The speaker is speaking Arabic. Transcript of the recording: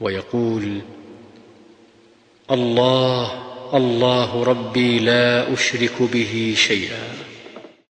ويقول الله الله ربي لا أشرك به شيئا.